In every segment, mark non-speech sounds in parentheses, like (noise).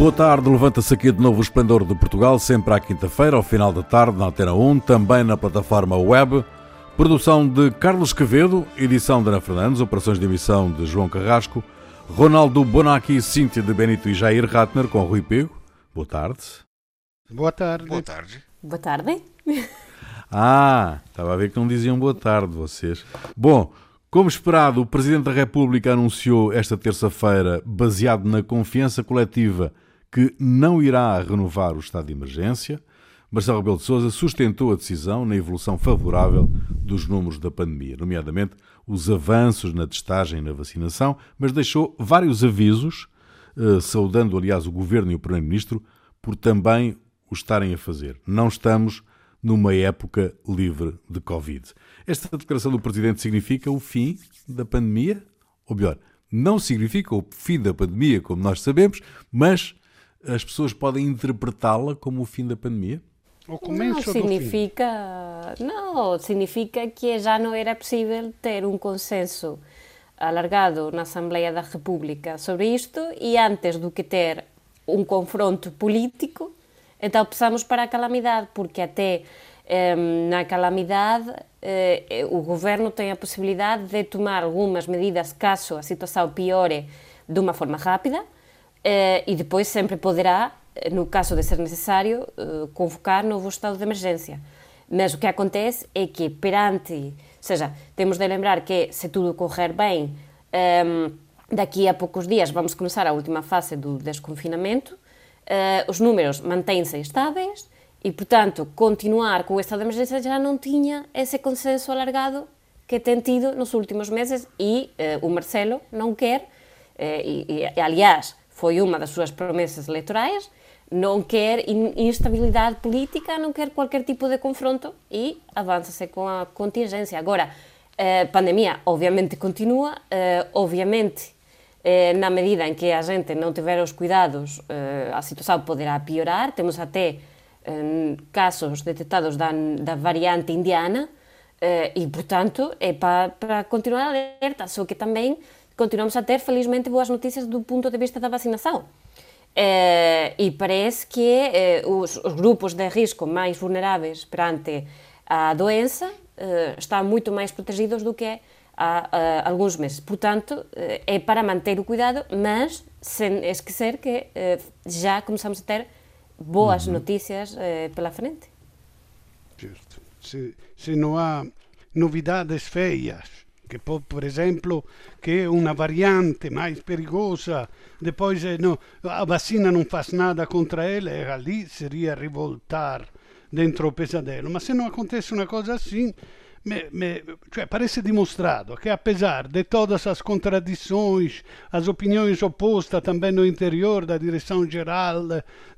Boa tarde, levanta-se aqui de novo o Esplendor de Portugal, sempre à quinta-feira, ao final da tarde, na Antena 1, também na plataforma web. Produção de Carlos Quevedo, edição de Ana Fernandes, operações de emissão de João Carrasco, Ronaldo Bonacci, Cíntia de Benito e Jair Ratner com Rui Pego. Boa tarde. Boa tarde. Boa tarde. Boa tarde. (laughs) Ah, estava a ver que não diziam boa tarde vocês. Bom, como esperado, o Presidente da República anunciou esta terça-feira, baseado na confiança coletiva, que não irá renovar o estado de emergência. Marcelo Rebelo de Sousa sustentou a decisão na evolução favorável dos números da pandemia, nomeadamente os avanços na testagem e na vacinação, mas deixou vários avisos, eh, saudando, aliás, o Governo e o Primeiro-Ministro por também o estarem a fazer. Não estamos numa época livre de Covid. Esta declaração do Presidente significa o fim da pandemia? Ou melhor, não significa o fim da pandemia, como nós sabemos, mas as pessoas podem interpretá-la como o fim da pandemia? O não significa, não, significa que já não era possível ter um consenso alargado na Assembleia da República sobre isto e antes do que ter um confronto político, então passamos para a calamidade, porque até um, na calamidade uh, o governo tem a possibilidade de tomar algumas medidas caso a situação piore de uma forma rápida e depois sempre poderá, no caso de ser necessário, uh, convocar novo estado de emergência. Mas o que acontece é que perante, ou seja, temos de lembrar que se tudo correr bem, um, daqui a poucos dias vamos começar a última fase do desconfinamento, os números mantêm-se estáveis, e, portanto, continuar com o estado de emergência já não tinha esse consenso alargado que tem tido nos últimos meses e eh, o Marcelo não quer, eh, e, e, aliás, foi uma das suas promessas eleitorais, não quer instabilidade política, não quer qualquer tipo de confronto e avança-se com a contingência. Agora, a eh, pandemia obviamente continua, eh, obviamente eh, na medida em que a gente não tiver os cuidados, a situação poderá piorar, temos até casos detectados da, da variante indiana e, portanto, é para, para continuar alerta, só que também continuamos a ter, felizmente, boas notícias do ponto de vista da vacinação. Eh, e parece que eh, os, os, grupos de risco mais vulneráveis perante a doença estão muito mais protegidos do que há, há alguns meses. Portanto, é para manter o cuidado, mas sem esquecer que já começamos a ter boas uhum. notícias eh, pela frente. Certo. Se, se não há novidades feias, que pode, por exemplo, que uma variante mais perigosa, depois eh, no, a vacina não faz nada contra ela, e ali seria rivoltar dentro o pesadelo. Mas se não acontece uma coisa assim, me, me, cioè, parece dimostrato que, apesar de todas as contradições, as opiniões opostas também no interior da direção-geral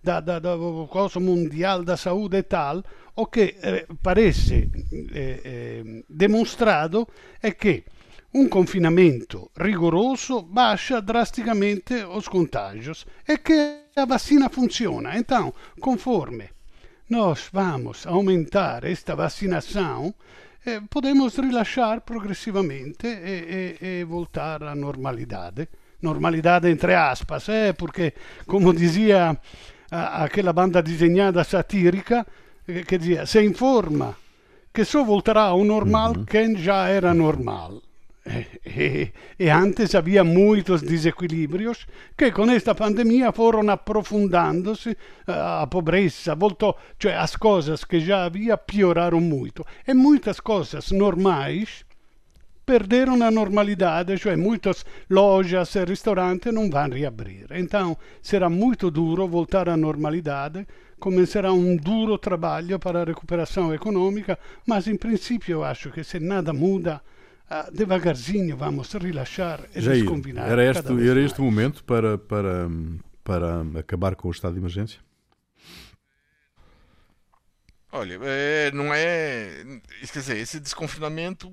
da, da, da Coso Mundial da Saúde e tal, o que eh, parece eh, eh, dimostrato è che un confinamento rigoroso baixa drasticamente os contágios e che a vacina funziona. Então, conforme nós vamos aumentar esta vacinação, eh, podemos relaxar progressivamente e, e, e, voltar à normalidade. Normalidade entre aspas, eh, porque, como dizia aquela banda desenhada satírica, eh, que dizia, se informa que só voltará ao normal uhum. quem já era normal. E, e, antes havia muitos desequilíbrios que com esta pandemia foram aprofundando-se, a pobreza voltou, cioè as coisas que já havia pioraram muito. E muitas coisas normais perderam a normalidade, cioè muitas lojas e restaurantes não vão reabrir. Então será muito duro voltar à normalidade, começará um duro trabalho para a recuperação econômica, mas em princípio eu acho que se nada muda, ah, devagarzinho vamos relaxar e Jair, descombinar. Era este, era este o momento para, para, para acabar com o estado de emergência? Olha, é, não é. Quer dizer, esse desconfinamento.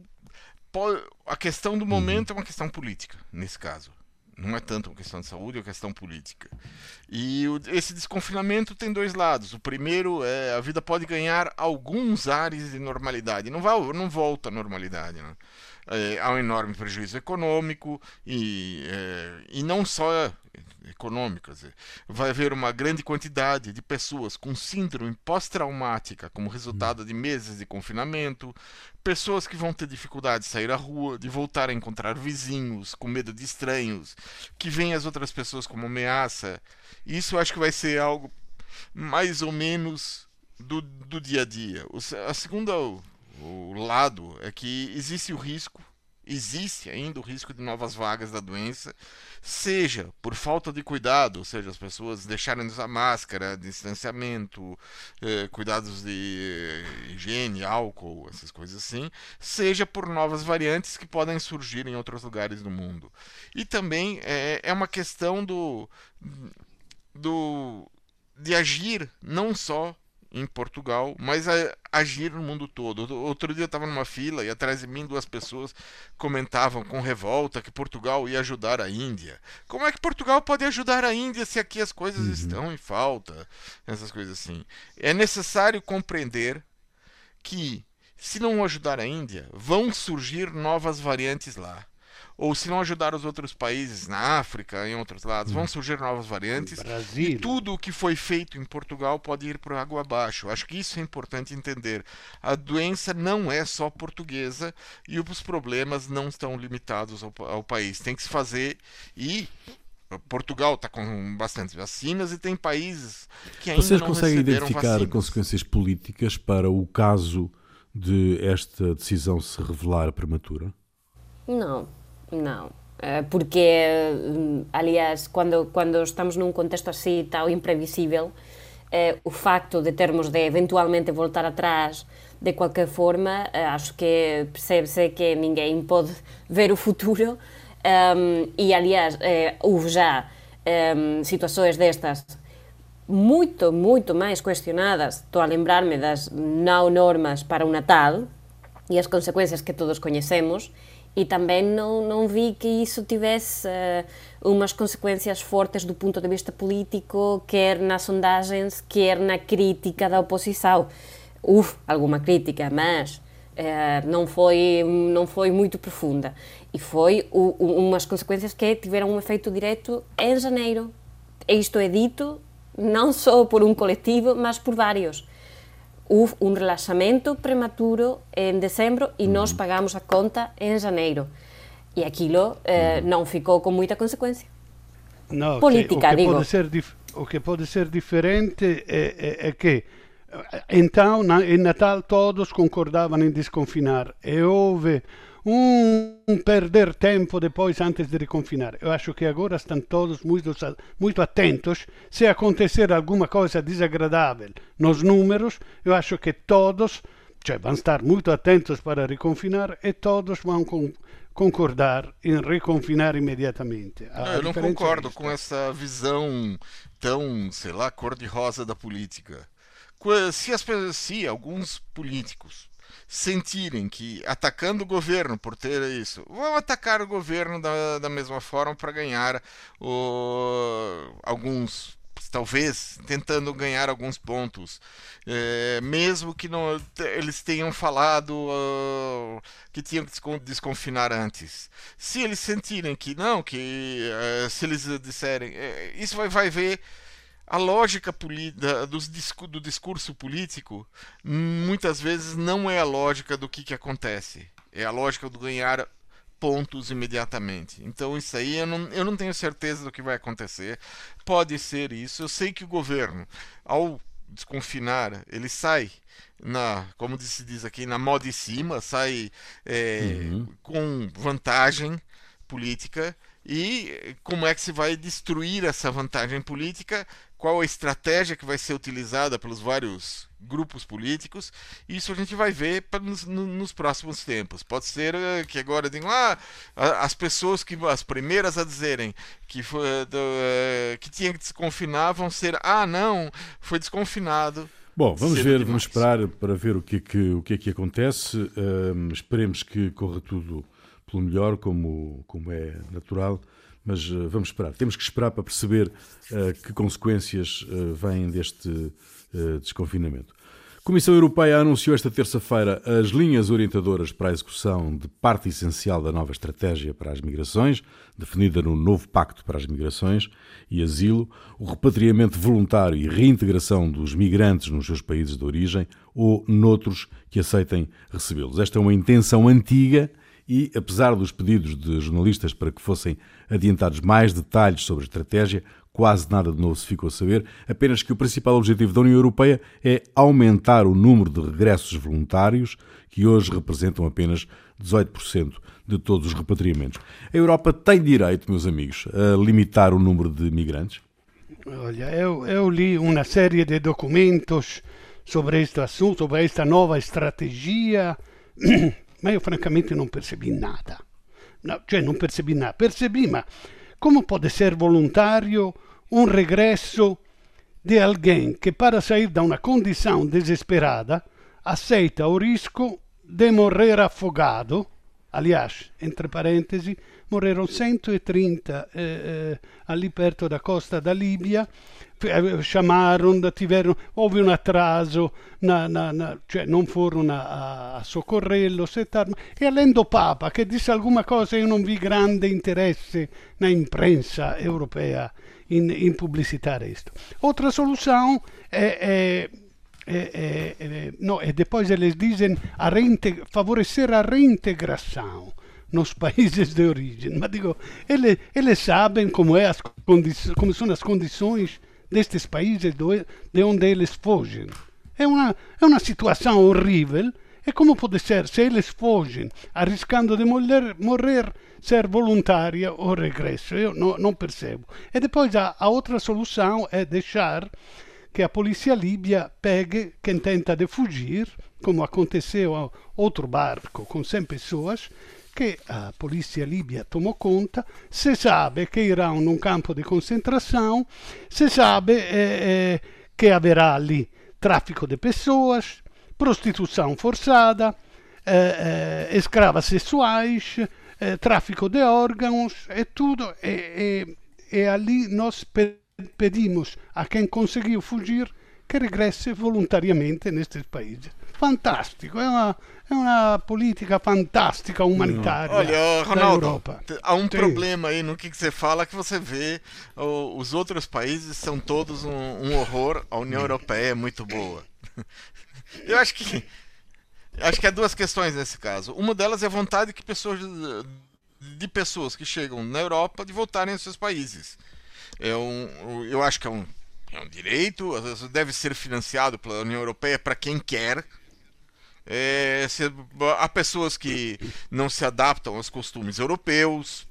Pode, a questão do momento uhum. é uma questão política, nesse caso. Não é tanto uma questão de saúde, é uma questão política. E o, esse desconfinamento tem dois lados. O primeiro é a vida pode ganhar alguns ares de normalidade. Não, vai, não volta à normalidade. Né? é, há um enorme prejuízo econômico e, é, e não só econômico. Dizer, vai haver uma grande quantidade de pessoas com síndrome pós-traumática como resultado de meses de confinamento, pessoas que vão ter dificuldade de sair à rua, de voltar a encontrar vizinhos, com medo de estranhos, que veem as outras pessoas como ameaça. Isso acho que vai ser algo mais ou menos do, do dia a dia. O, a segunda o, o lado é que existe o risco existe ainda o risco de novas vagas da doença, seja por falta de cuidado, ou seja, as pessoas deixarem de usar máscara, distanciamento, eh, cuidados de eh, higiene, álcool, essas coisas assim, seja por novas variantes que podem surgir em outros lugares do mundo. E também é, é uma questão do, do de agir não só em Portugal, mas a, agir no mundo todo. Outro dia eu estava numa fila e atrás de mim duas pessoas comentavam com revolta que Portugal ia ajudar a Índia. Como é que Portugal pode ajudar a Índia se aqui as coisas uhum. estão em falta? Essas coisas assim. É necessário compreender que se não ajudar a Índia, vão surgir novas variantes lá ou se não ajudar os outros países na África, em outros lados, vão hum. surgir novas variantes. Brasil. E tudo o que foi feito em Portugal pode ir por água abaixo. Acho que isso é importante entender. A doença não é só portuguesa e os problemas não estão limitados ao, ao país. Tem que se fazer e Portugal está com bastantes vacinas e tem países que ainda Vocês não conseguem identificar vacinas. consequências políticas para o caso de esta decisão se revelar prematura? Não, não. Eh, porque, mm, aliás, quando, quando estamos num contexto assim tão imprevisível, eh, o facto de termos de eventualmente voltar atrás de qualquer forma, eh, acho que percebe-se que ninguém pode ver o futuro. Um, e, aliás, eh, houve já um, situações destas muito, muito mais questionadas. Estou a lembrar-me das não normas para o Natal e as consequências que todos conhecemos e também não, não vi que isso tivesse uh, umas consequências fortes do ponto de vista político, quer nas sondagens, quer na crítica da oposição. Houve alguma crítica, mas uh, não, foi, não foi muito profunda. E foi o, umas consequências que tiveram um efeito direto em janeiro. Isto é dito não só por um coletivo, mas por vários houve um relaxamento prematuro em dezembro e nós pagamos a conta em janeiro. E aquilo eh, não ficou com muita consequência. Política, que, o, que Pode ser o que pode ser diferente é, é, é que então, na, em Natal, todos concordavam em desconfinar e houve um perder tempo depois antes de reconfinar. Eu acho que agora estão todos muito, muito atentos. Se acontecer alguma coisa desagradável nos números, eu acho que todos cioè, vão estar muito atentos para reconfinar e todos vão com, concordar em reconfinar imediatamente. Não, eu não concordo é com essa visão tão, sei lá, cor-de-rosa da política. Se, as, se alguns políticos sentirem que atacando o governo por ter isso, vão atacar o governo da, da mesma forma para ganhar o, alguns talvez tentando ganhar alguns pontos, é, mesmo que não, eles tenham falado uh, que tinham que desconfinar antes. Se eles sentirem que não, que uh, se eles disserem, uh, isso vai, vai ver a lógica do discurso político muitas vezes não é a lógica do que, que acontece. É a lógica do ganhar pontos imediatamente. Então isso aí eu não, eu não tenho certeza do que vai acontecer. Pode ser isso. Eu sei que o governo, ao desconfinar, ele sai na, como se diz aqui, na moda de cima, sai é, uhum. com vantagem política e como é que se vai destruir essa vantagem política qual a estratégia que vai ser utilizada pelos vários grupos políticos. Isso a gente vai ver nos, nos, próximos tempos. Pode ser uh, que agora digam, ah, as pessoas que as primeiras a dizerem que foi, uh, que tinha que desconfinar vão ser, ah, não, foi desconfinado. Bom, vamos ver, demais. vamos esperar para ver o que é que, o que, é que acontece. Uh, esperemos que corra tudo pelo melhor, como, como é natural mas uh, vamos esperar. Temos que esperar para perceber uh, que consequências uh, vêm deste desconfinamento. Comissão Europeia anunciou esta terça-feira as linhas orientadoras para a execução de parte essencial da nova estratégia para as migrações, definida no novo Pacto para as Migrações e Asilo, o repatriamento voluntário e reintegração dos migrantes nos seus países de origem ou noutros que aceitem recebê-los. Esta é uma intenção antiga e, apesar dos pedidos de jornalistas para que fossem adiantados mais detalhes sobre a estratégia, quase nada de novo se ficou a saber, apenas que o principal objetivo da União Europeia é aumentar o número de regressos voluntários, que hoje representam apenas 18% de todos os repatriamentos. A Europa tem direito, meus amigos, a limitar o número de migrantes? Olha, eu, eu li uma série de documentos sobre este assunto, sobre esta nova estratégia, (clears throat) mas eu francamente não percebi nada. No, cioè non percebi nada. Percebi, ma come può essere volontario un regresso di alguém che para sair da una condição desesperada aceita o risco de morrer afogado. Aliás, entre parentesi, morreram 130 eh, eh, ali perto da costa da Libia eh, chamaram, tiveram, houve um atraso, na, na, na, cioè non furono a, a soccorrerlo, e além do Papa che disse alguma cosa io non vi grande interesse na imprensa europea in, in publicitar isto. Outra solução é, é é, é, no, e depois eles dizem a favorecer a reintegração nos países de origem. Mas digo, eles, eles sabem como, é as como são as condições destes países de onde eles fogem. É uma, é uma situação horrível. E como pode ser, se eles fogem, arriscando de morrer, morrer ser voluntária o regresso? Eu não percebo. E depois a, a outra solução é deixar que a polícia líbia pegue quem tenta de fugir, como aconteceu a outro barco com 100 pessoas, che a polícia líbia tomou conta, se sabe que irão num campo de concentração, se sabe eh, eh, que haverá ali tráfico de pessoas, prostituição forçada, eh, eh escravas sexuais, eh, tráfico de órgãos e tudo. E, e, e ali nós pedimos a quem conseguiu fugir que regresse voluntariamente nestes países. Fantástico, é uma, é uma política fantástica humanitária Olha, Ronaldo, há um Sim. problema aí no que, você fala que você vê os outros países são todos um, um horror, a União Europeia é muito boa. (laughs) Eu acho que acho que há duas questões nesse caso. Uma delas é a vontade que pessoas de pessoas que chegam na Europa de voltarem aos seus países. É um, eu acho que é um, é um direito, deve ser financiado pela União Europeia para quem quer, é, se, há pessoas que não se adaptam aos costumes europeus.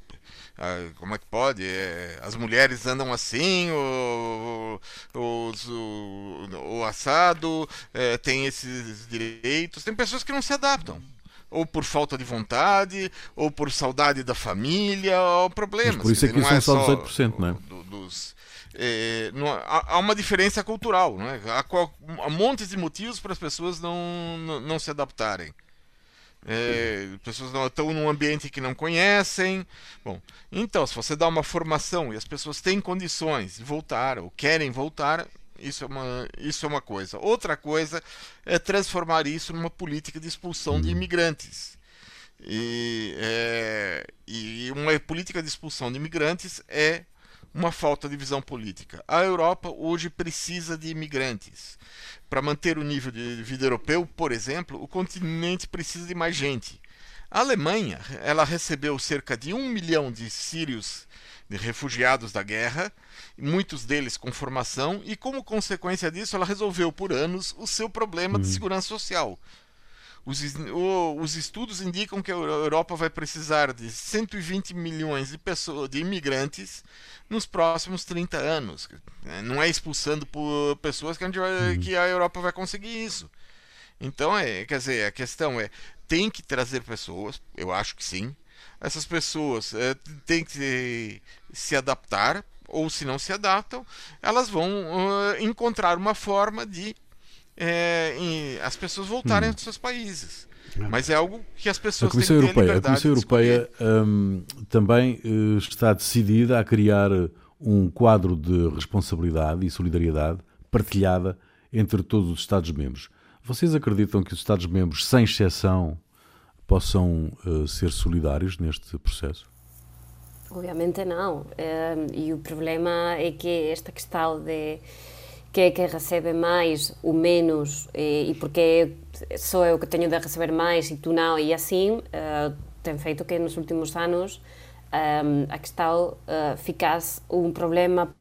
Ah, como é que pode? É, as mulheres andam assim, o, o, assado é, tem esses direitos. Tem pessoas que não se adaptam ou por falta de vontade, ou por saudade da família, ou problemas. Mas por isso é que são é só 18%, não é? Do, dos, é, não, há, há, uma diferença cultural, é? há, há montes de motivos para as pessoas não, não, não se adaptarem. É, pessoas não estão num ambiente que não conhecem. Bom, então, se você dá uma formação e as pessoas têm condições de voltar ou querem voltar, isso é uma, isso é uma coisa. Outra coisa é transformar isso numa política de expulsão de uhum. imigrantes. E, é, e uma política de expulsão de imigrantes é uma falta de visão política. A Europa hoje precisa de imigrantes. Para manter o nível de vida europeu, por exemplo, o continente precisa de mais gente. A Alemanha ela recebeu cerca de um milhão de sírios, de refugiados da guerra, muitos deles com formação, e como consequência disso, ela resolveu por anos o seu problema de uhum. segurança social. Os, os, estudos indicam que a Europa vai precisar de 120 milhões de pessoas, de imigrantes nos próximos 30 anos. Não é expulsando por pessoas que a, vai, uhum. que a Europa vai conseguir isso. Então, é, quer dizer, a questão é: tem que trazer pessoas, eu acho que sim. Essas pessoas é, têm que se, se adaptar, ou se não se adaptam, elas vão uh, encontrar uma forma de é, as pessoas voltarem hum. aos seus países. É. Mas é algo que as pessoas a Comissão têm Europeia, A Comissão Europeia um, também uh, está decidida a criar um quadro de responsabilidade e solidariedade partilhada entre todos os Estados-membros. vocês acreditam que os Estados-membros, sem exceção, possam uh, ser solidários neste processo? Obviamente não. e o problema é que esta questão de que é que recebe máis ou menos eh, e porque só eu que teño de receber máis e tú não e así eh, ten feito que nos últimos anos eh, a questão uh, eh, ficase un problema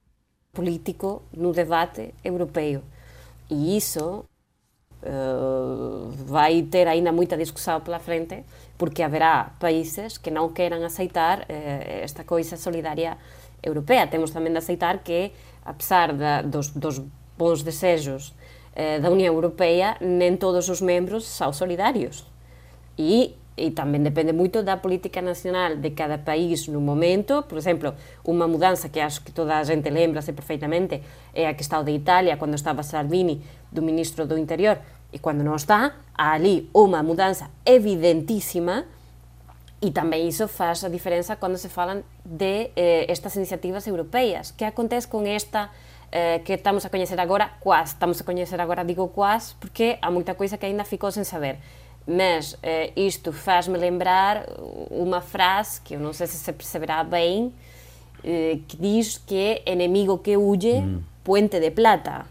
político no debate europeo e iso eh, vai ter aínda moita discussão pela frente porque haberá países que non queran aceitar eh, esta coisa solidaria europea. Temos tamén de aceitar que, a pesar da, dos, dos bons desexos eh, da Unión Europea, nen todos os membros são solidarios. E e tamén depende moito da política nacional de cada país no momento. Por exemplo, unha mudanza que acho que toda a gente lembrase perfeitamente é a que está o de Italia cando estaba Salvini do ministro do Interior e cando non está, há ali unha mudanza evidentísima e tamén iso faz a diferenza cando se falan de eh, estas iniciativas europeas. Que acontece con esta eh, que estamos a coñecer agora, quase, estamos a coñecer agora, digo quase, porque há moita coisa que ainda ficou sen saber. Mas eh, isto faz-me lembrar unha frase que eu non sei se se perceberá bem, eh, que diz que enemigo que huye, mm. puente de plata.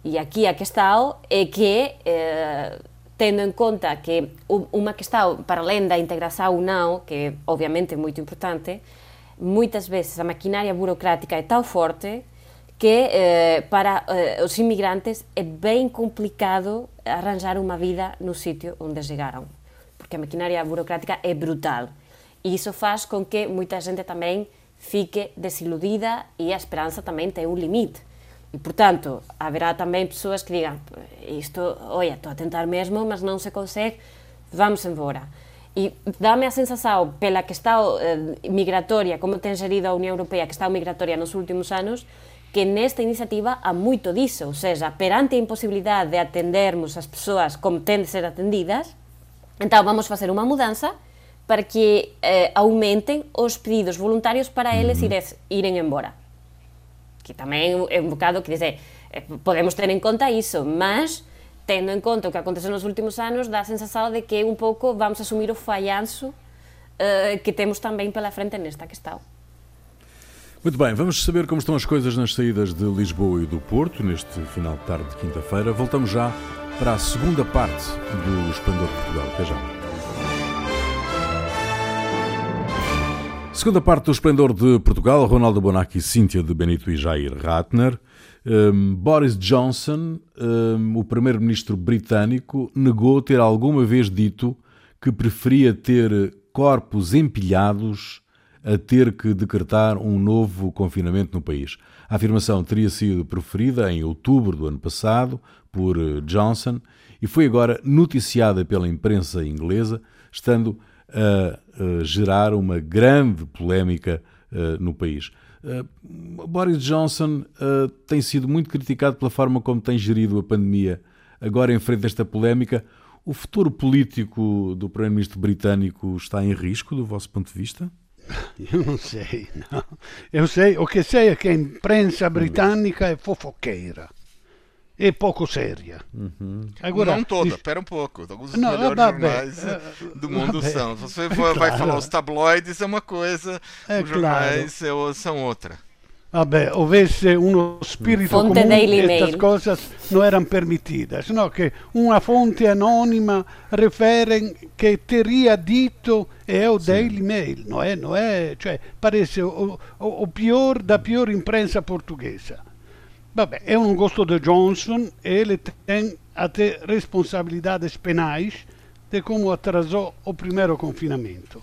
E aquí a questão é que, eh, tendo en conta que unha questão para além da integração ou non, que obviamente é moito importante, moitas veces a maquinaria burocrática é tão forte que eh, para eh, os inmigrantes é bem complicado arranjar uma vida no sítio onde chegaram, porque a maquinaria burocrática é brutal. E isso faz com que muita gente também fique desiludida e a esperança também tem um limite. E, portanto, haverá também pessoas que digam isto, olha, estou a tentar mesmo, mas não se consegue, vamos embora. E dá-me a sensação, pela questão eh, migratória, como tem gerido a União Europeia, a questão migratória nos últimos anos, que nesta iniciativa há moito diso, ou seja, perante a imposibilidade de atendermos as persoas como ten de ser atendidas, então vamos facer unha mudanza para que eh, aumenten os pedidos voluntarios para eles ires, iren embora. Que tamén é un bocado que dice, eh, podemos ter en conta iso, mas tendo en conta o que aconteceu nos últimos anos, dá a sensação de que un pouco vamos asumir o fallanzo eh, que temos tamén pela frente nesta que está. Muito bem, vamos saber como estão as coisas nas saídas de Lisboa e do Porto neste final de tarde de quinta-feira. Voltamos já para a segunda parte do Esplendor de Portugal. Até já. Segunda parte do Esplendor de Portugal, Ronaldo Bonacci, Cíntia de Benito e Jair Ratner. Um, Boris Johnson, um, o primeiro-ministro britânico, negou ter alguma vez dito que preferia ter corpos empilhados a ter que decretar um novo confinamento no país. A afirmação teria sido proferida em outubro do ano passado por eh, Johnson e foi agora noticiada pela imprensa inglesa, estando a, a gerar uma grande polémica uh, no país. Uh, Boris Johnson uh, tem sido muito criticado pela forma como tem gerido a pandemia. Agora, em frente a esta polémica, o futuro político do Primeiro-Ministro britânico está em risco, do vosso ponto de vista? (laughs) Io non sei, no. Eu sei, o che sei è che imprensa britannica è fofoqueira. É pouco séria. Uhum. Agora, não toda, espera um pouco. Alguns dos não, melhores jornais eh, do mundo são. Se você for, é vai falar os tabloides, é uma coisa, é os jornais claro. são outra. Vabbè, avesse uno spirito fonte comune, queste cose non erano permitidas, no, che una fonte anonima refere che teria dito è o sì. Daily Mail, no è, no è, cioè, parece o, o, o pior da pior imprensa portuguesa. Vabbè, è un gosto de Johnson e ele tem até responsabilidades penais de como atrasou o primeiro confinamento,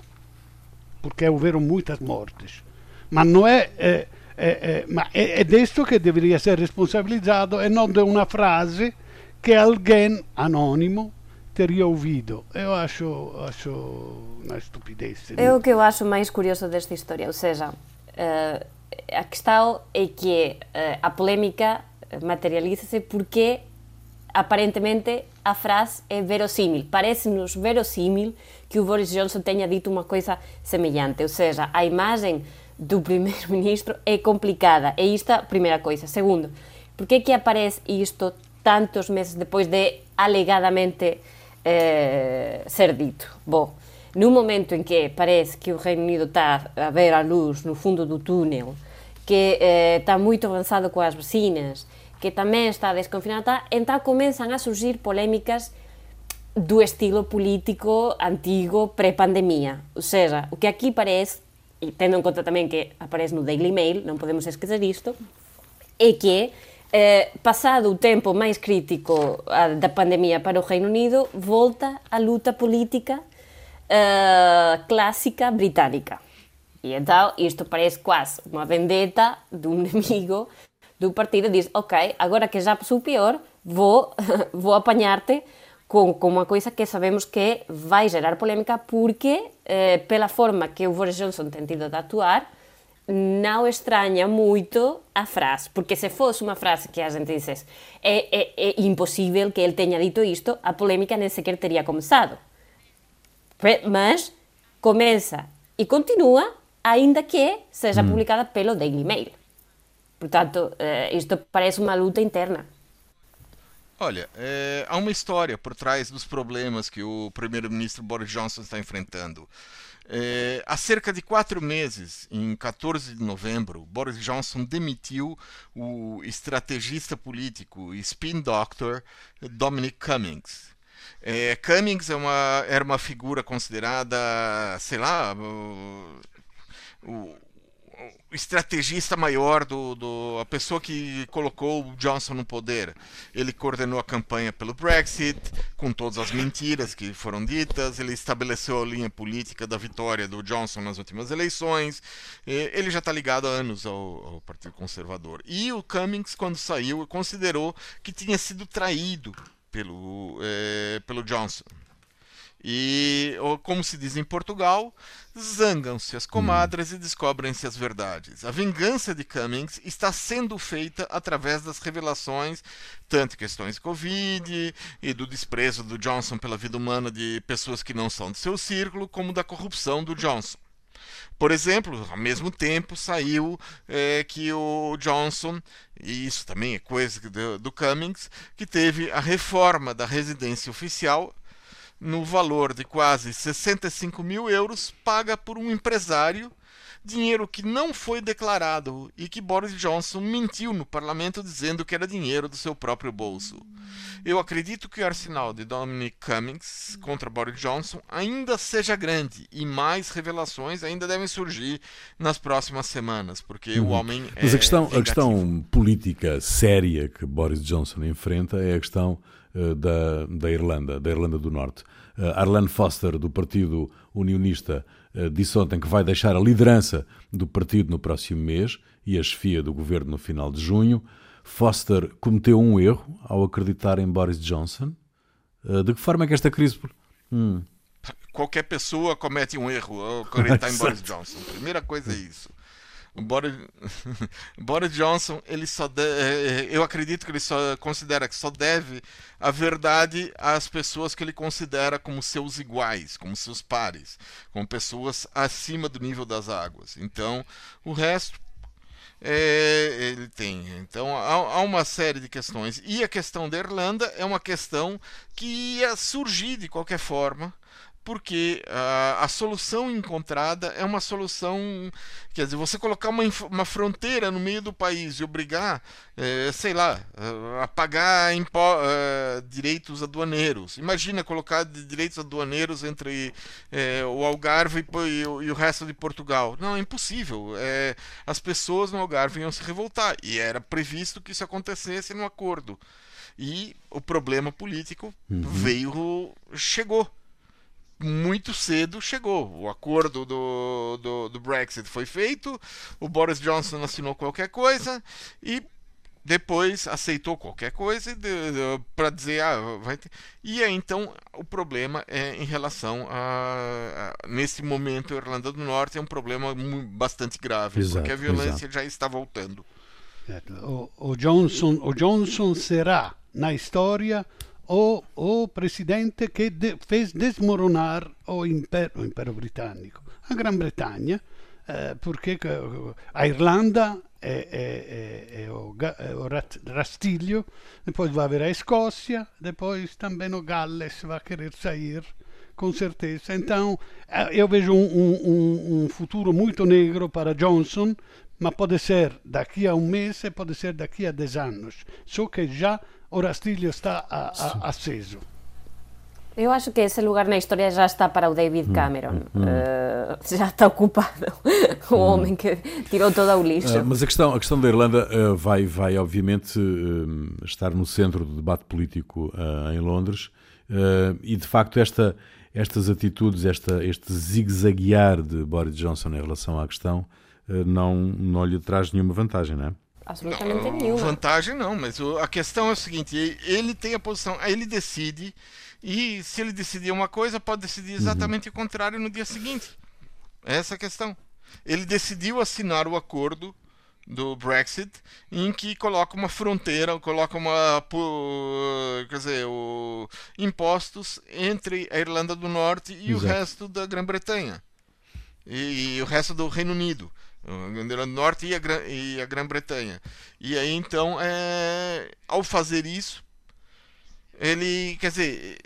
porque houveram muitas mortes. Mas não é, é eh, eh, ma è, è questo che deveria essere responsabilizzato e non di una frase che alguém anônimo teria ouvido. Eu acho, acho uma estupidez. É o que eu acho mais curioso desta história, ou seja, uh, a questão é que a polémica materializa-se porque aparentemente a frase é verossímil. Parece-nos verossímil que o Boris Johnson tenha dito uma coisa semelhante, ou seja, a imagem do primeiro (laughs) ministro é complicada. É esta a primeira coisa. Segundo, por que que aparece isto tantos meses depois de alegadamente eh, ser dito? Bom, nun momento en que parece que o Reino Unido está a ver a luz no fundo do túnel, que eh, está moito avanzado coas vacinas, que tamén está desconfinada, entón comenzan a surgir polémicas do estilo político antigo pré-pandemia. Ou seja, o que aquí parece e tendo en conta tamén que aparece no Daily Mail, non podemos esquecer isto, é que eh, pasado o tempo máis crítico a, da pandemia para o Reino Unido, volta a luta política eh, clásica británica. E então isto parece quase uma vendetta de um inimigo do partido. Diz, ok, agora que já passou o pior, vou, (laughs) vou apanhar-te com, com uma coisa que sabemos que vai gerar polêmica porque, eh, pela forma que o Boris Johnson tem tido de atuar, não estranha muito a frase, porque se fosse uma frase que a gente dissesse é, é, é impossível que ele tenha dito isto, a polêmica nem sequer teria começado. Mas começa e continua ainda que seja hum. publicada pelo Daily Mail. Portanto, eh, isto parece uma luta interna. Olha, é, há uma história por trás dos problemas que o primeiro-ministro Boris Johnson está enfrentando. É, há cerca de quatro meses, em 14 de novembro, Boris Johnson demitiu o estrategista político e spin doctor Dominic Cummings. É, Cummings é uma, era uma figura considerada, sei lá, o, o estrategista maior do, do a pessoa que colocou o Johnson no poder. Ele coordenou a campanha pelo Brexit, com todas as mentiras que foram ditas. Ele estabeleceu a linha política da vitória do Johnson nas últimas eleições. Ele já está ligado há anos ao, ao, Partido Conservador. E o Cummings, quando saiu, considerou que tinha sido traído pelo, é, pelo Johnson. E, como se diz em Portugal, zangam-se as comadres hum. e descobrem-se as verdades. A vingança de Cummings está sendo feita através das revelações, tanto questões de Covid e do desprezo do Johnson pela vida humana de pessoas que não são de seu círculo, como da corrupção do Johnson. Por exemplo, ao mesmo tempo saiu é, que o Johnson, e isso também é coisa do, do Cummings, que teve a reforma da residência oficial no valor de quase 65 mil euros, paga por um empresário, dinheiro que não foi declarado e que Boris Johnson mentiu no parlamento dizendo que era dinheiro do seu próprio bolso. Eu acredito que o arsenal de Dominic Cummings contra Boris Johnson ainda seja grande e mais revelações ainda devem surgir nas próximas semanas, porque uhum. o homem é Mas a questão, a questão política séria que Boris Johnson enfrenta é a questão da, da Irlanda, da Irlanda do Norte. Uh, Arlene Foster, do Partido Unionista, uh, disse ontem que vai deixar a liderança do partido no próximo mês e a chefia do governo no final de junho. Foster cometeu um erro ao acreditar em Boris Johnson? De que forma é que esta crise. Hum. Qualquer pessoa comete um erro ao acreditar em (laughs) Boris Johnson. Primeira coisa é isso. Boris, (laughs) Boris Johnson, ele só de, é, eu acredito que ele só considera que só deve a verdade às pessoas que ele considera como seus iguais, como seus pares, como pessoas acima do nível das águas. Então, o resto é, ele tem. Então há, há, uma série de questões. E a questão da Irlanda é uma questão que ia surgir de qualquer forma porque a, a, solução encontrada é uma solução, quer dizer, você colocar uma, uma fronteira no meio do país e obrigar, é, sei lá, a pagar é, direitos aduaneiros. Imagina colocar direitos aduaneiros entre é, o Algarve e, e, o resto de Portugal. Não, é impossível. É, as pessoas no Algarve iam se revoltar e era previsto que isso acontecesse no acordo. E o problema político uhum. veio, chegou muito cedo chegou. O acordo do, do, do, Brexit foi feito, o Boris Johnson assinou qualquer coisa e depois aceitou qualquer coisa para dizer ah, vai ter... e aí, então o problema é em relação a, a, nesse momento a Irlanda do Norte é um problema bastante grave exato, porque a violência exato. já está voltando o, o Johnson o Johnson será na história o, o presidente che de, fez desmoronar o impero, o britânico, a Grã-Bretanha, eh, porque a Irlanda é, é, é, o, é o Rastilho, depois vai haver a Escócia, depois também o Gales vai querer sair, com certeza. Então, eu vejo um, um, um futuro muito negro para Johnson, mas pode ser daqui a um mês e pode ser daqui a dez anos. Só que já o Rastilho está a, a, aceso. Eu acho que esse lugar na história já está para o David hum, Cameron. Hum, hum. Uh, já está ocupado. (laughs) o hum. homem que tirou todo o lixo. Uh, mas a questão, a questão da Irlanda uh, vai, vai, obviamente, estar no centro do debate político em Londres. e, de facto, esta, estas atitudes, esta, este zigue-zaguear de Boris Johnson em relação à questão, não, não lhe traz nenhuma vantagem, não é? Absolutamente não, nenhuma. Vantagem não, mas a questão é o seguinte: ele tem a posição, ele decide e se ele decidir uma coisa, pode decidir uhum. exatamente uhum. o contrário no dia seguinte. Essa é a questão. Ele decidiu assinar o acordo do Brexit em que coloca uma fronteira, coloca uma quer dizer, o, impostos entre a Irlanda do Norte e Exato. o resto da Grã-Bretanha e, e, o resto do Reino Unido, a Irlanda do Norte e a, e a Grã-Bretanha. E aí então, é, ao fazer isso, ele, quer dizer,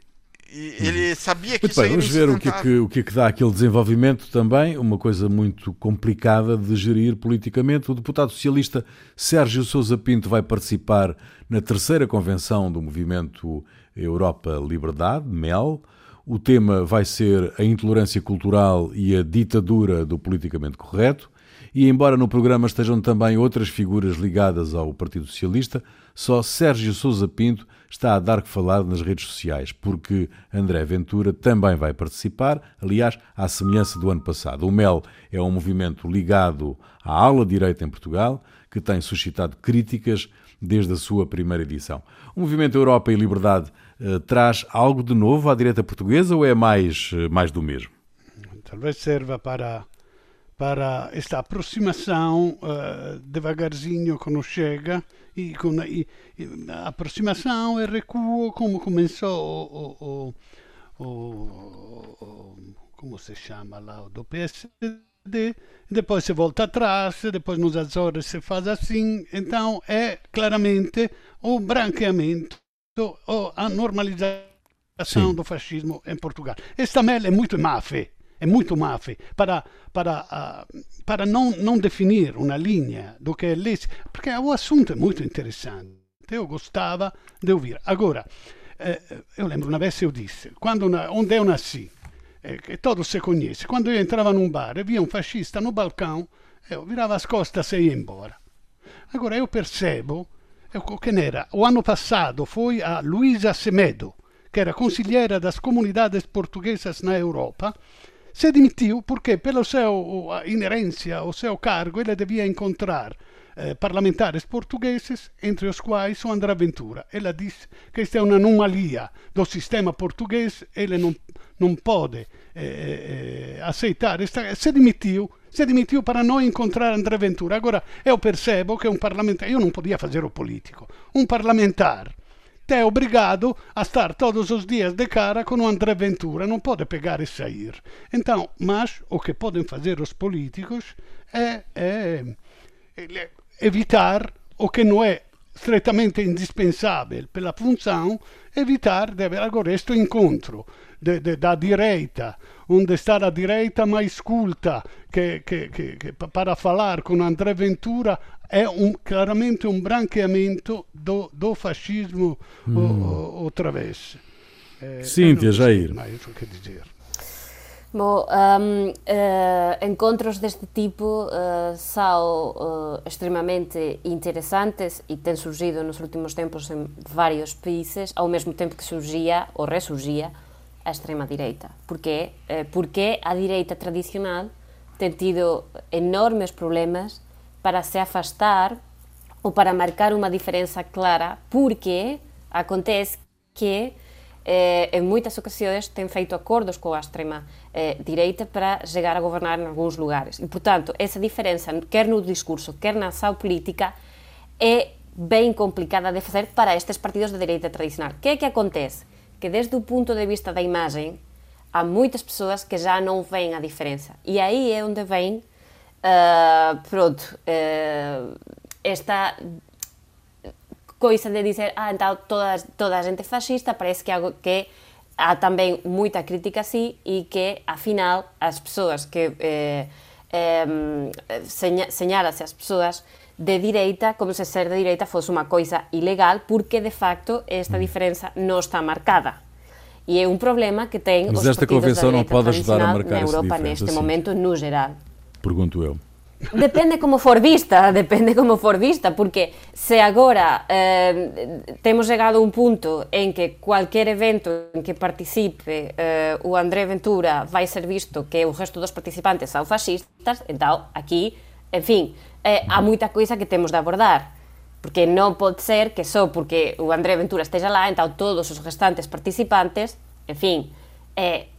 ele sabia que muito bem, vamos ver o que, é que, o que é que dá aquele desenvolvimento também, uma coisa muito complicada de gerir politicamente. O deputado socialista Sérgio Sousa Pinto vai participar na terceira convenção do movimento Europa Liberdade, MEL. O tema vai ser a intolerância cultural e a ditadura do politicamente correto. E embora no programa estejam também outras figuras ligadas ao Partido Socialista, só Sérgio Sousa Pinto está a dar que falar nas redes sociais, porque André Ventura também vai participar, aliás, à semelhança do ano passado. O MEL é um movimento ligado à ala direita em Portugal, que tem suscitado críticas desde a sua primeira edição. O movimento Europa e Liberdade eh, traz algo de novo à direita portuguesa ou é mais, eh, mais do mesmo? Talvez serva para para esta aproximação uh, devagarzinho quando chega e com a, e, a aproximação e recuo como começou o, o, o, o como se chama lá do PSD depois se volta atrás depois nos Azores se faz assim então é claramente o branqueamento ou a normalização Sim. do fascismo em Portugal esta mel é muito má fé é muito má fé para, para, uh, para não, não definir uma linha do que é lícito, porque o assunto é muito interessante. Eu gostava de ouvir. Agora, eh, eu lembro uma vez eu disse, quando, onde eu nasci, eh, que todos se conhecem, quando eu entrava num bar e via um fascista no balcão, eu virava as costas e ia embora. Agora eu percebo que era. O ano passado foi a Luisa Semedo, que era consigliera das comunidades portuguesas na Europa, se demitiu porque, pela sua inerência, o seu cargo, ele devia encontrar eh, parlamentares portugueses, entre os quais o André Ventura. Ela disse que esta é uma anomalia do sistema português, ele não, não pode eh, eh, aceitar. Se demitiu, se demitiu para não encontrar André Ventura. Agora, eu percebo que um parlamentar, eu não podia fazer o político, um parlamentar é obrigado a estar todos os dias de cara com o André Ventura, não pode pegar e sair. Então, mas o que podem fazer os políticos é, é, é evitar o que não é strettamente indispensável pela função, evitar de haver agora este encontro de, da direita, onde está a direita mais culta que, que, que, que para falar com André Ventura é um, claramente um branqueamento do, do fascismo hum. outra vez. É, Cíntia, Jair. Mais o que dizer. Bom, um, uh, encontros deste tipo uh, são uh, extremamente interessantes e têm surgido nos últimos tempos em vários países, ao mesmo tempo que surgia ou ressurgia a extrema-direita. Porquê? porque a direita tradicional tem tido enormes problemas para se afastar ou para marcar uma diferença clara, porque acontece que eh, em muitas ocasiões tem feito acordos com a extrema eh, direita para chegar a governar em alguns lugares. E, portanto, essa diferença, quer no discurso, quer na ação política, é bem complicada de fazer para estes partidos de direita tradicional. O que é que acontece? Que desde o ponto de vista da imagem, há muitas pessoas que já não veem a diferença. E aí é onde vem uh, pronto, uh, esta coisa de dizer, ah, então toda, toda a gente fascista, parece que, algo, que há também muita crítica assim e que, afinal, as pessoas que eh, eh, señala-se as pessoas de direita como se ser de direita fosse uma coisa ilegal porque de facto esta diferença não está marcada. E é um problema que tem Mas os esta convenção não pode ajudar a marcar na Europa neste momento no geral pergunto eu Depende como for vista, (laughs) depende como for vista, porque se agora eh, temos chegado a un punto en que cualquier evento en que participe eh, o André Ventura vai ser visto que o resto dos participantes são fascistas, então aquí, en fin, eh, há moita coisa que temos de abordar. Porque non pode ser que só porque o André Ventura esteja lá, então todos os restantes participantes, en fin, eh,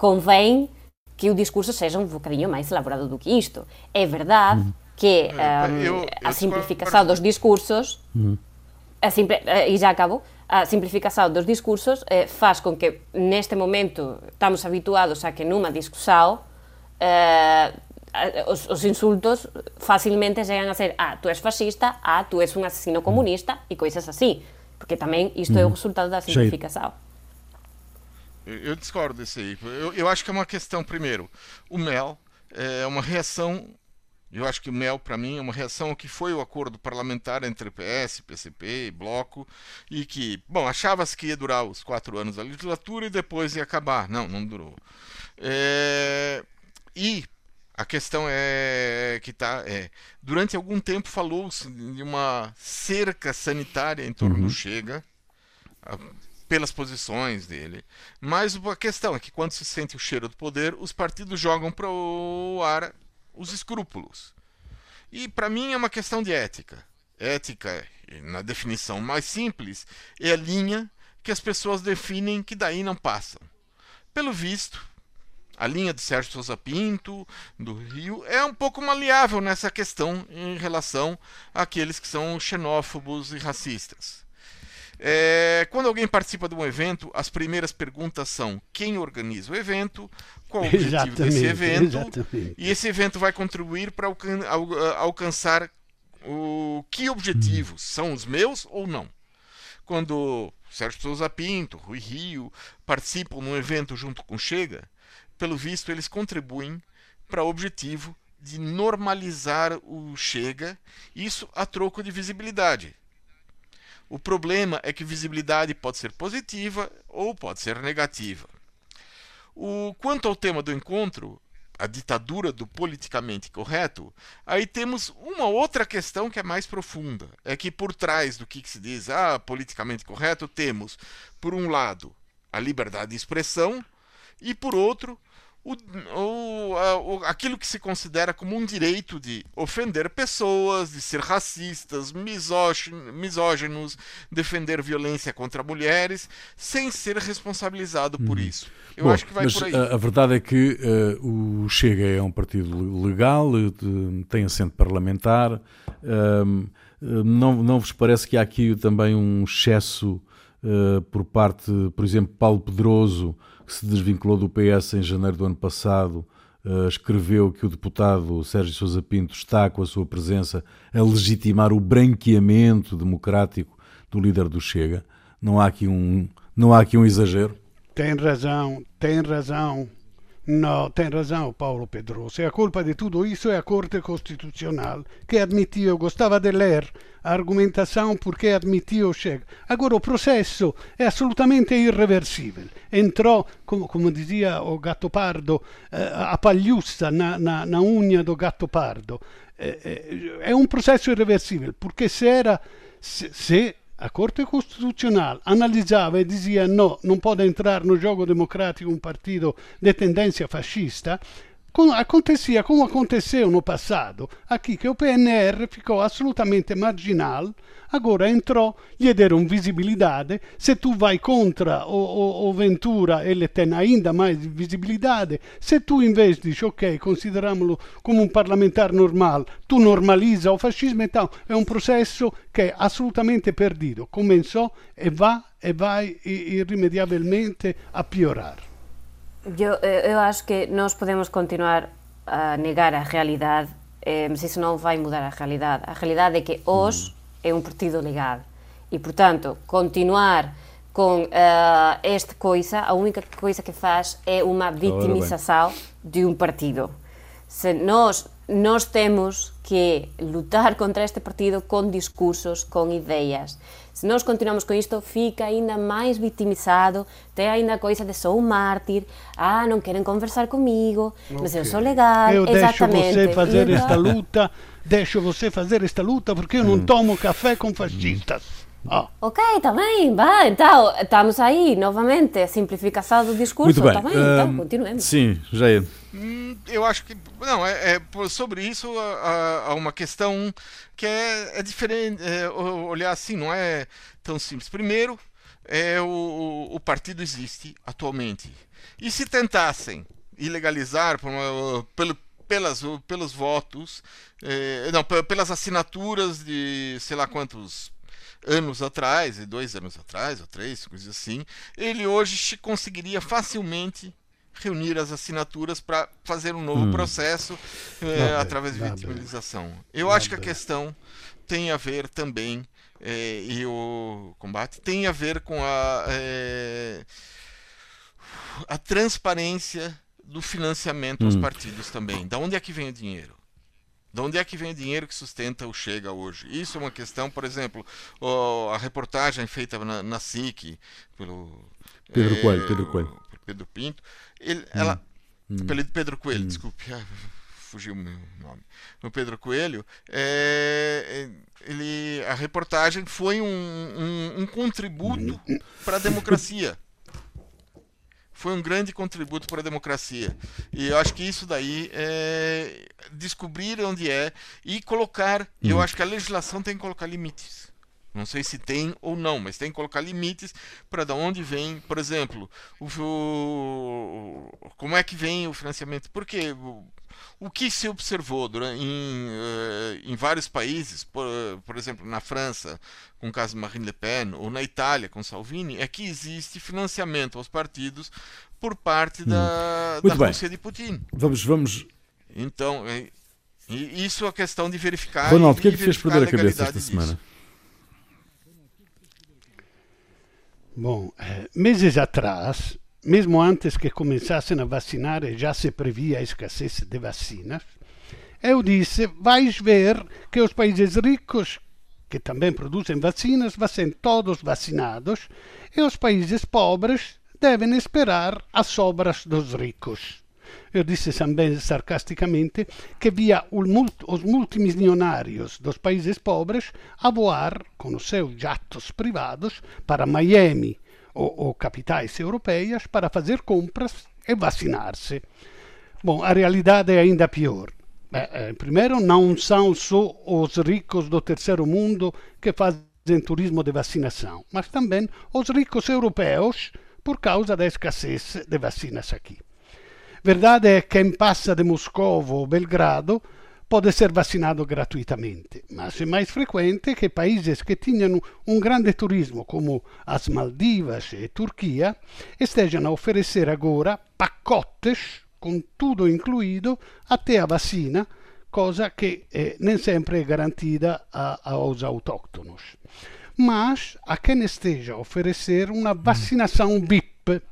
que o discurso seja un bocadinho máis elaborado do que isto. É verdade que um, a simplificación dos discursos a simple, eh, e já acabo, a simplificación dos discursos eh, faz con que neste momento estamos habituados a que numa discussão. eh, os, os insultos facilmente chegan a ser ah, tú és fascista, ah, tú és un asesino comunista e coisas así, porque tamén isto é o resultado da simplificación. Sí. Eu discordo desse aí. Eu, eu acho que é uma questão, primeiro, o MEL é uma reação. Eu acho que o MEL, para mim, é uma reação ao que foi o acordo parlamentar entre PS, PCP e Bloco, e que, bom, achava-se que ia durar os quatro anos da legislatura e depois ia acabar. Não, não durou. É... E a questão é que tá, é, durante algum tempo falou-se de uma cerca sanitária em torno uhum. do Chega pelas posições dele. Mas a questão é que quando se sente o cheiro do poder, os partidos jogam para o ar os escrúpulos. E para mim é uma questão de ética. Ética, na definição mais simples, é a linha que as pessoas definem que daí não passam. Pelo visto, a linha de Sérgio Souza Pinto, do Rio, é um pouco maleável nessa questão em relação àqueles que são xenófobos e racistas. É, quando alguém participa de um evento, as primeiras perguntas são quem organiza o evento, qual o (laughs) objetivo exatamente, desse evento, exatamente. e esse evento vai contribuir para alcan alcançar o que objetivos hum. são os meus ou não. Quando Sérgio Souza Pinto, Rui Rio participam num evento junto com Chega, pelo visto eles contribuem para o objetivo de normalizar o Chega, isso a troco de visibilidade. O problema é que visibilidade pode ser positiva ou pode ser negativa. O, quanto ao tema do encontro, a ditadura do politicamente correto, aí temos uma outra questão que é mais profunda. É que por trás do que se diz, ah, politicamente correto, temos, por um lado, a liberdade de expressão e, por outro, o, o, o, aquilo que se considera como um direito de ofender pessoas, de ser racistas, misóginos, defender violência contra mulheres, sem ser responsabilizado por uhum. isso. Eu Bom, acho que vai por aí. A, a verdade é que uh, o Chega é um partido legal, uh, tem assento parlamentar. Uh, não, não vos parece que há aqui também um excesso por parte, por exemplo, Paulo Pedroso? que se desvinculou do PS em janeiro do ano passado, uh, escreveu que o deputado Sérgio Sousa Pinto está, com a sua presença, a legitimar o branqueamento democrático do líder do Chega. Não há aqui um, não há aqui um exagero? Tem razão, tem razão. Não, tem razão Paulo Pedroso. E a culpa de tudo isso é a Corte Constitucional, que admitiu, gostava de ler a argumentação porque admitiu Chega. Agora, o processo é absolutamente irreversível. Entrou, como, como dizia o Gatto Pardo, eh, a palhuça na, na, na unha do Gatto Pardo. É, é, é um processo irreversível, porque se era se, se a Corte Constitucional analisava e dizia no, não pode entrar no jogo democrático um partido de tendência fascista, acontecia como aconteceu no passado, aqui que o PNR ficou absolutamente marginal, agora entrou, lhe deram visibilidade, se tu vai contra o, o, o Ventura, ele tem ainda mais visibilidade, se tu invece dici ok, consideramolo come un parlamentar normal, tu normaliza o fascismo, então é um processo que é absolutamente perdido, começou e vai e vai irrimediavelmente a piorar. Yo, eh, eu acho que nós podemos continuar a negar a realidade eh, se isso não vai mudar a realidade. A realidade é que hoje mm. é um partido legal e, portanto, continuar com uh, eh, esta coisa, a única coisa que faz é uma vitimização de um partido. Se nós, nós temos que lutar contra este partido com discursos, com ideias. Se nós continuamos com isto, fica ainda mais vitimizado, tem ainda a coisa de sou um mártir, ah, não querem conversar comigo, okay. mas eu sou legal, eu exatamente. deixo você fazer então... esta luta, deixo você fazer esta luta porque eu não hum. tomo café com fascistas. Ah. Ok, está bem, vai, então, estamos aí, novamente, a simplificação do discurso, Muito bem, tá bem uh, então, continuemos. Sim, já é. Hum, eu acho que, não, é, é sobre isso há, há, uma questão que é, é diferente, é, olhar assim, não é tão simples. Primeiro, é o, o partido existe atualmente. E se tentassem ilegalizar por uma, pelo, pelas, pelos votos, eh, não, pelas assinaturas de sei lá quantos anos atrás, e dois anos atrás, ou três, coisas assim, ele hoje conseguiria facilmente reunir as assinaturas para fazer um novo hum. processo é, através de vitimização. Eu acho que a questão tem a ver também é, e o combate tem a ver com a é, a transparência do financiamento hum. aos partidos também. Da onde é que vem o dinheiro? De onde é que vem o dinheiro que sustenta o Chega hoje? Isso é uma questão, por exemplo, a reportagem feita na, na SIC pelo Pedro é, Coelho, Pedro Coelho. Pedro Pinto, ele, hum. ela, hum. pelo Pedro Coelho, hum. desculpe, fugiu o meu nome. O Pedro Coelho, é, ele, a reportagem foi um, um, um contributo hum. para a democracia foi um grande contributo para a democracia. E eu acho que isso daí é descobrir onde é e colocar. Hum. Eu acho que a legislação tem que colocar limites. Não sei se tem ou não, mas tem que colocar limites para de onde vem, por exemplo, o, o, como é que vem o financiamento. Porque o, o que se observou durante, em, uh, em vários países, por, por, exemplo, na França, com o caso de Marine Le Pen, ou na Itália, com Salvini, é que existe financiamento aos partidos por parte da, hum. da Rússia de Putin. Vamos, vamos. Então, é, isso é a questão de verificar. Ronaldo, o que é que fez perder a cabeça esta disso. semana? Bom, eh, meses atrás, mesmo antes que começassem a vacinar e já se previa a escassez de vacinas, eu disse: vais ver que os países ricos, que também produzem vacinas, vão ser todos vacinados e os países pobres devem esperar as sobras dos ricos. Eu disse também sarcasticamente que via os multimilionários dos países pobres a voar com os seus jatos privados para Miami ou, ou capitais europeias para fazer compras e vacinar-se. Bom, a realidade é ainda pior. Eh, primeiro, não são só os ricos do terceiro mundo que fazem turismo de vacinação, mas também os ricos europeus por causa da escassez de vacinas aqui. Verdade é que quem passa de Moscou ou Belgrado pode ser vacinado gratuitamente, mas é mais frequente que países que tinham um grande turismo, como as Maldivas e Turquia, estejam a oferecer agora pacotes com tudo incluído até a vacina, cosa que eh, nem sempre é garantida a, aos autóctonos. Mas a quem esteja a oferecer uma vacinação BIP,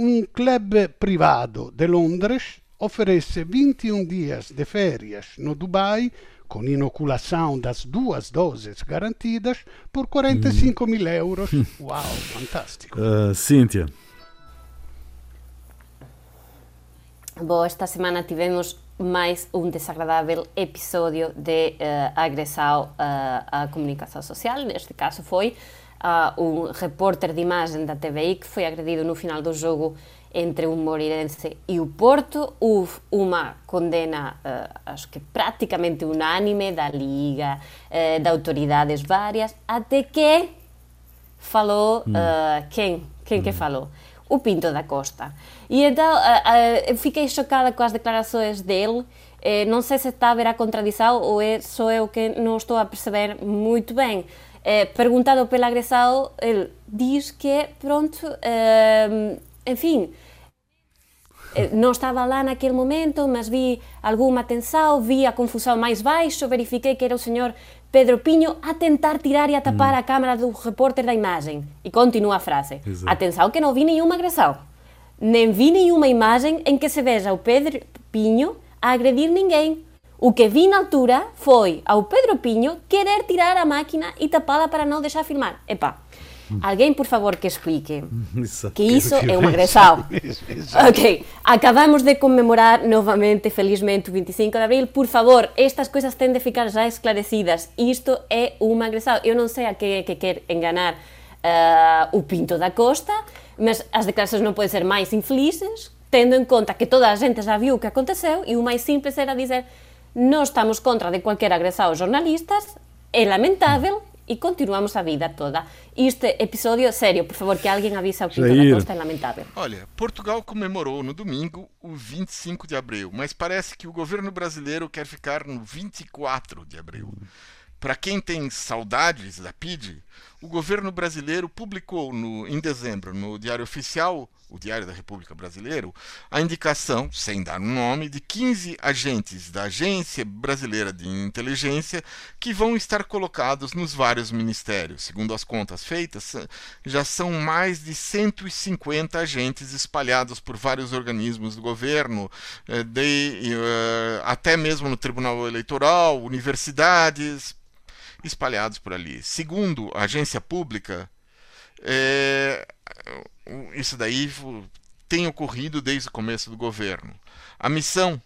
um clube privado de Londres oferece 21 dias de férias no Dubai com inoculação das duas doses garantidas por 45 mil euros. Hum. (laughs) Uau, fantástico. Uh, Cíntia. Bom, esta semana tivemos mais um desagradável episódio de uh, agressão uh, à comunicação social. Neste caso foi uh, um repórter de imagem da TVI que foi agredido no final do jogo entre o Moreirense e o Porto. Houve uma condena, uh, acho que praticamente unânime, da Liga, uh, de autoridades várias, até que falou uh, quem? Quem que hum. falou? O Pinto da Costa. E então eu fiquei chocada com as declarações dele. não sei se está a ver a contradição ou é só eu que não estou a perceber muito bem é, perguntado pelo agressado, ele diz que, pronto, é, enfim, Eh, non estaba lá naquele momento, mas vi alguma tensão, vi a confusão mais baixo, verifiquei que era o senhor Pedro Pinho a tentar tirar e a tapar a câmara do repórter da imagem. E continua a frase. Exato. Atenção que não vi nenhuma agressão. Nem vi nenhuma imagem em que se veja o Pedro Pinho a agredir ninguém. O que vi na altura foi ao Pedro Pinho querer tirar a máquina e tapá-la para não deixar filmar. Epá, alguém por favor que explique (laughs) que isso é uma agressão. (laughs) Ok, acabamos de comemorar novamente, felizmente, o 25 de abril. Por favor, estas coisas têm de ficar já esclarecidas. Isto é uma agressão. Eu não sei a que, que quer enganar ah, o Pinto da Costa, mas as declarações não podem ser mais infelizes, tendo em conta que toda a gente já viu o que aconteceu e o mais simples era dizer não estamos contra de qualquer agressão aos jornalistas, é lamentável e continuamos a vida toda. Este episódio, sério, por favor, que alguém avise ao Pinto Jair. da Costa, é lamentável. Olha, Portugal comemorou no domingo o 25 de abril, mas parece que o governo brasileiro quer ficar no 24 de abril. Para quem tem saudades da PID, o governo brasileiro publicou no, em dezembro no Diário Oficial, o Diário da República Brasileiro, a indicação, sem dar um nome, de 15 agentes da Agência Brasileira de Inteligência que vão estar colocados nos vários ministérios. Segundo as contas feitas, já são mais de 150 agentes espalhados por vários organismos do governo, eh, de, eh, até mesmo no Tribunal Eleitoral, universidades, espalhados por ali. Segundo a agência pública, é, isso daí tem ocorrido desde o começo do governo. A missão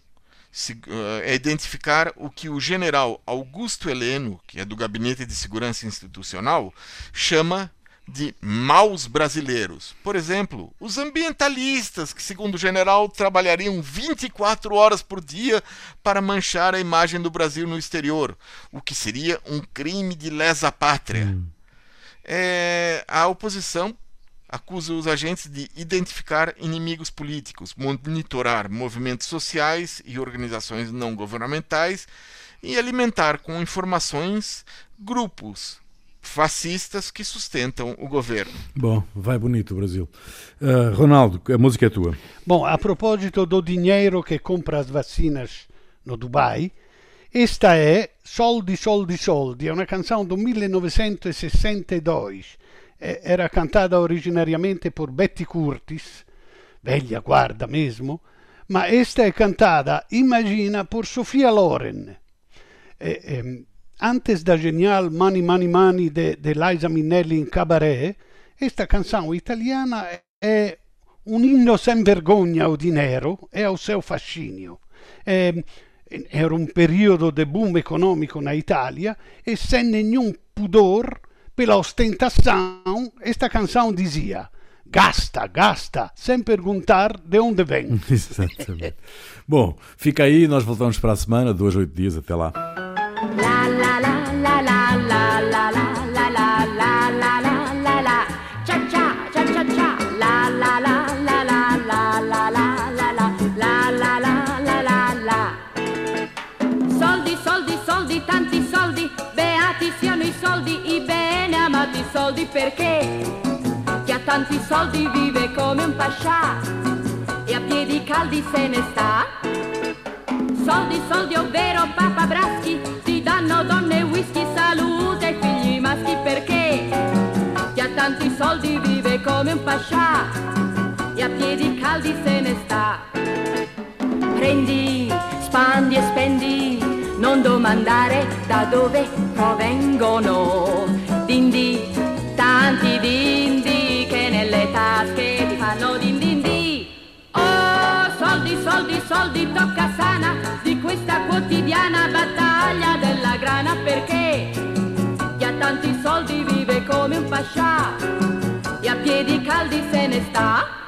eh, é identificar o que o general Augusto Heleno, que é do Gabinete de Segurança Institucional, chama de maus brasileiros. Por exemplo, os ambientalistas, que, segundo o general, trabalhariam 24 horas por dia para manchar a imagem do Brasil no exterior, o que seria um crime de lesa pátria. É, a oposição acusa os agentes de identificar inimigos políticos, monitorar movimentos sociais e organizações não governamentais e alimentar com informações grupos fascistas que sustentam o governo. Bom, vai bonito o Brasil. Ah, Ronaldo, a música é tua. Bom, a proposito do dinheiro que compra as vacinas no Dubai, esta é Soldi, Soldi, Soldi, è una canzone del 1962. Eh, Era cantata originariamente por Betty Curtis, veglia guarda mesmo, ma esta è cantata, immagina, por Sofia Loren. Eh, ehm, antes da genial Mani Mani Mani de, de Liza Minnelli in cabaret, questa canzone italiana è un inno sem vergogna o di nero e ao seu fascinio. Ehm, era un periodo de boom economico na Italia e sem nenhum pudor pela ostentação, esta canção dizia gasta, gasta, sem perguntar de onde vem. (laughs) Exatamente. Bom, fica aí, nós voltamos para a semana, dois, oito dias, até lá. perché chi ha tanti soldi vive come un pascià e a piedi caldi se ne sta. Soldi, soldi, ovvero Papa Braschi pascià e a piedi caldi se ne sta. Prendi, spandi e spendi, non domandare da dove provengono. Dindi, tanti dindi che nelle tasche ti fanno din din di. Oh, soldi, soldi, soldi, tocca sana di questa quotidiana battaglia della grana perché chi ha tanti soldi vive come un pascià medikaldi zen ez ah? da